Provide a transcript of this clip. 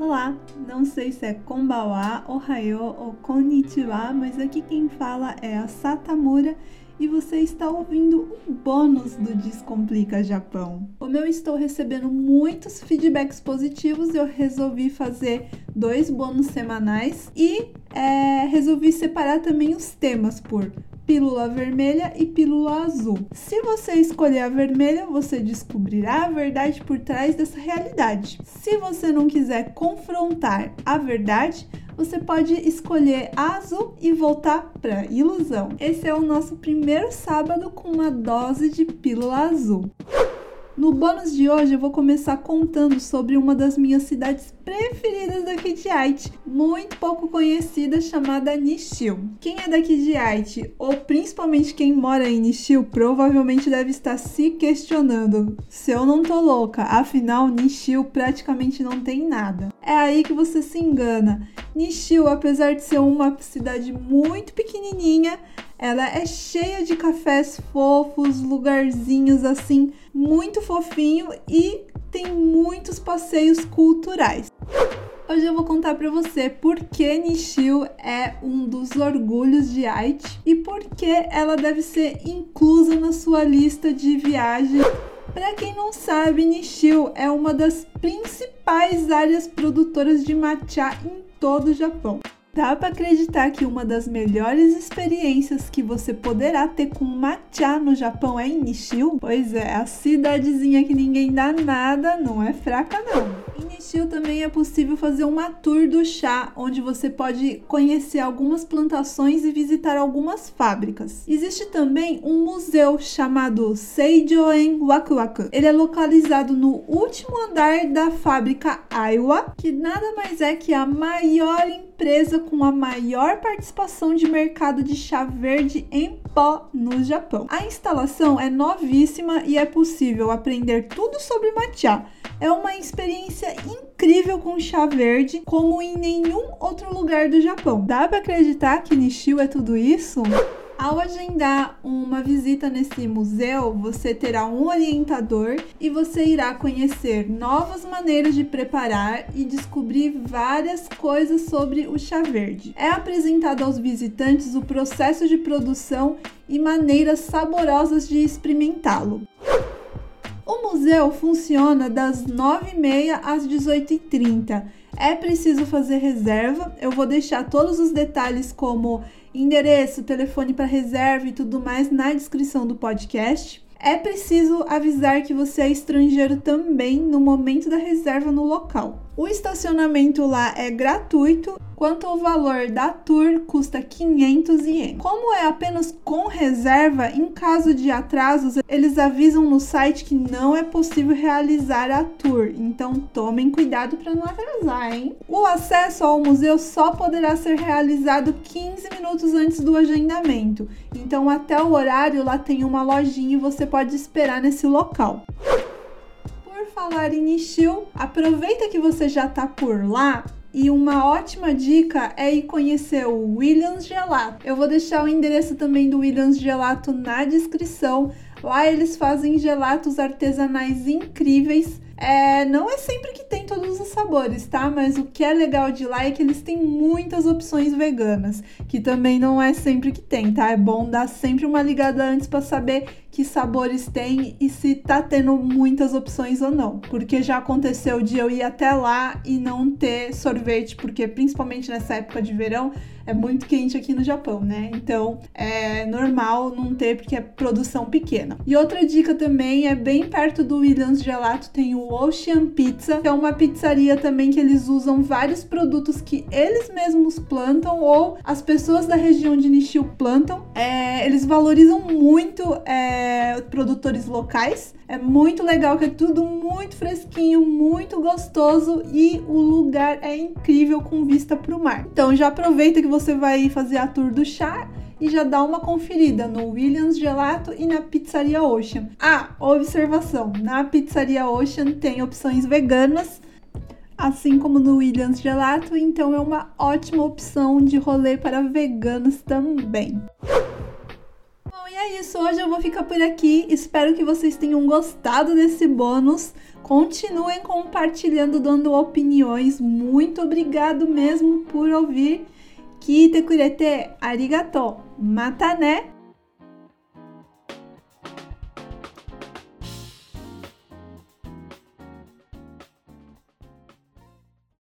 Olá, não sei se é konbawa, ohayo ou konnichiwa, mas aqui quem fala é a Satamura e você está ouvindo o bônus do Descomplica Japão. Como eu estou recebendo muitos feedbacks positivos, eu resolvi fazer dois bônus semanais e é, resolvi separar também os temas por pílula vermelha e pílula azul. Se você escolher a vermelha, você descobrirá a verdade por trás dessa realidade. Se você não quiser confrontar a verdade, você pode escolher a azul e voltar para ilusão. Esse é o nosso primeiro sábado com uma dose de pílula azul. No bônus de hoje eu vou começar contando sobre uma das minhas cidades preferidas daqui de Haiti, muito pouco conhecida, chamada Nishio. Quem é daqui de Haiti, ou principalmente quem mora em Nishio, provavelmente deve estar se questionando se eu não tô louca, afinal Nishio praticamente não tem nada. É aí que você se engana. Nishio, apesar de ser uma cidade muito pequenininha, ela é cheia de cafés fofos, lugarzinhos assim, muito fofinho e tem muitos passeios culturais. Hoje eu vou contar para você por que Nishio é um dos orgulhos de Haiti e por que ela deve ser inclusa na sua lista de viagens. Para quem não sabe, Nishio é uma das principais áreas produtoras de matcha em todo o Japão. Dá para acreditar que uma das melhores experiências que você poderá ter com matcha no Japão é em Nishio? Pois é, a cidadezinha que ninguém dá nada não é fraca não. Em Nishio também é possível fazer uma tour do chá, onde você pode conhecer algumas plantações e visitar algumas fábricas. Existe também um museu chamado Seijoen Wakuwaku. Ele é localizado no último andar da fábrica Aiwa, que nada mais é que a maior empresa com a maior participação de mercado de chá verde em pó no Japão. A instalação é novíssima e é possível aprender tudo sobre matcha. É uma experiência incrível com chá verde, como em nenhum outro lugar do Japão. Dá para acreditar que Nishio é tudo isso? Ao agendar uma visita nesse museu, você terá um orientador e você irá conhecer novas maneiras de preparar e descobrir várias coisas sobre o chá verde. É apresentado aos visitantes o processo de produção e maneiras saborosas de experimentá-lo. O museu funciona das 9h30 às 18h30. É preciso fazer reserva. Eu vou deixar todos os detalhes como endereço, telefone para reserva e tudo mais na descrição do podcast. É preciso avisar que você é estrangeiro também no momento da reserva no local. O estacionamento lá é gratuito quanto ao valor da tour custa 500 ienes. Como é apenas com reserva, em caso de atrasos, eles avisam no site que não é possível realizar a tour, então tomem cuidado para não atrasar, hein? O acesso ao museu só poderá ser realizado 15 minutos antes do agendamento, então até o horário lá tem uma lojinha e você pode esperar nesse local falar em Nishio, aproveita que você já está por lá e uma ótima dica é ir conhecer o Williams Gelato. Eu vou deixar o endereço também do Williams Gelato na descrição. Lá eles fazem gelatos artesanais incríveis. É, não é sempre que tem todos os sabores, tá? Mas o que é legal de lá é que eles têm muitas opções veganas, que também não é sempre que tem, tá? É bom dar sempre uma ligada antes para saber que sabores tem e se tá tendo muitas opções ou não. Porque já aconteceu de eu ir até lá e não ter sorvete, porque principalmente nessa época de verão é muito quente aqui no Japão, né? Então é normal não ter porque é produção pequena. E outra dica também é bem perto do Williams Gelato tem o Ocean Pizza, que é uma pizzaria também que eles usam vários produtos que eles mesmos plantam ou as pessoas da região de Nishio plantam. É, eles valorizam muito é, produtores locais. É muito legal, que é tudo muito fresquinho, muito gostoso e o lugar é incrível com vista para o mar. Então já aproveita que você vai fazer a tour do chá e já dá uma conferida no Williams Gelato e na Pizzaria Ocean. Ah, observação: na Pizzaria Ocean tem opções veganas, assim como no Williams Gelato, então é uma ótima opção de rolê para veganos também. Bom, e é isso, hoje eu vou ficar por aqui. Espero que vocês tenham gostado desse bônus. Continuem compartilhando, dando opiniões. Muito obrigado mesmo por ouvir. Kite kurete arigato. Mata né?